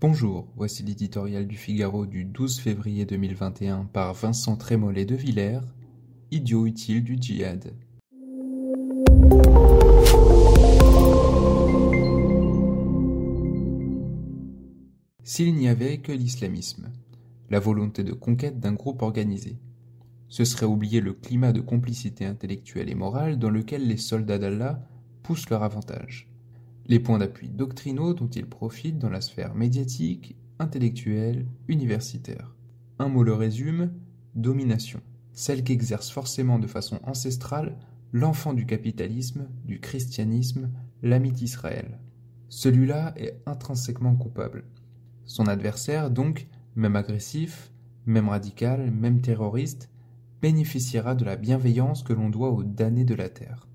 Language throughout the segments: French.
Bonjour, voici l'éditorial du Figaro du 12 février 2021 par Vincent Trémollet de Villers, Idiot utile du djihad. S'il n'y avait que l'islamisme, la volonté de conquête d'un groupe organisé, ce serait oublier le climat de complicité intellectuelle et morale dans lequel les soldats d'Allah poussent leur avantage les points d'appui doctrinaux dont ils profitent dans la sphère médiatique, intellectuelle, universitaire. Un mot le résume, domination, celle qu'exerce forcément de façon ancestrale l'enfant du capitalisme, du christianisme, l'ami d'Israël. Celui-là est intrinsèquement coupable. Son adversaire, donc, même agressif, même radical, même terroriste, bénéficiera de la bienveillance que l'on doit aux damnés de la terre.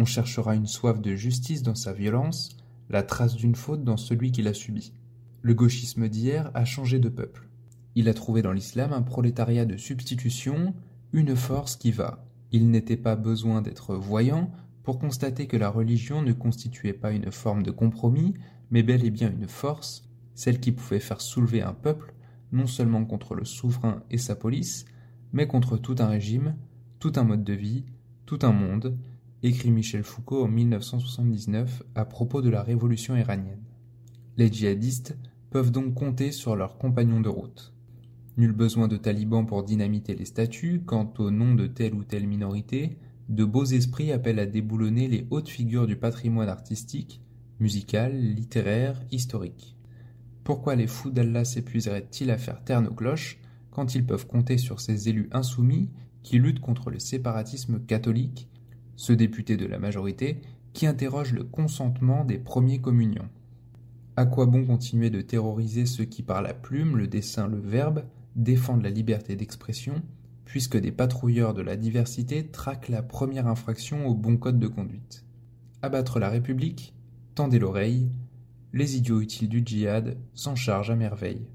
On cherchera une soif de justice dans sa violence, la trace d'une faute dans celui qui l'a subie. Le gauchisme d'hier a changé de peuple. Il a trouvé dans l'islam un prolétariat de substitution, une force qui va. Il n'était pas besoin d'être voyant pour constater que la religion ne constituait pas une forme de compromis, mais bel et bien une force, celle qui pouvait faire soulever un peuple, non seulement contre le souverain et sa police, mais contre tout un régime, tout un mode de vie, tout un monde, écrit Michel Foucault en 1979 à propos de la révolution iranienne. Les djihadistes peuvent donc compter sur leurs compagnons de route. Nul besoin de talibans pour dynamiter les statues quant au nom de telle ou telle minorité, de beaux esprits appellent à déboulonner les hautes figures du patrimoine artistique, musical, littéraire, historique. Pourquoi les fous d'Allah s'épuiseraient-ils à faire taire nos cloches quand ils peuvent compter sur ces élus insoumis qui luttent contre le séparatisme catholique ce député de la majorité, qui interroge le consentement des premiers communions. À quoi bon continuer de terroriser ceux qui par la plume, le dessin, le verbe, défendent la liberté d'expression, puisque des patrouilleurs de la diversité traquent la première infraction au bon code de conduite? Abattre la République Tendez l'oreille, les idiots utiles du djihad s'en chargent à merveille.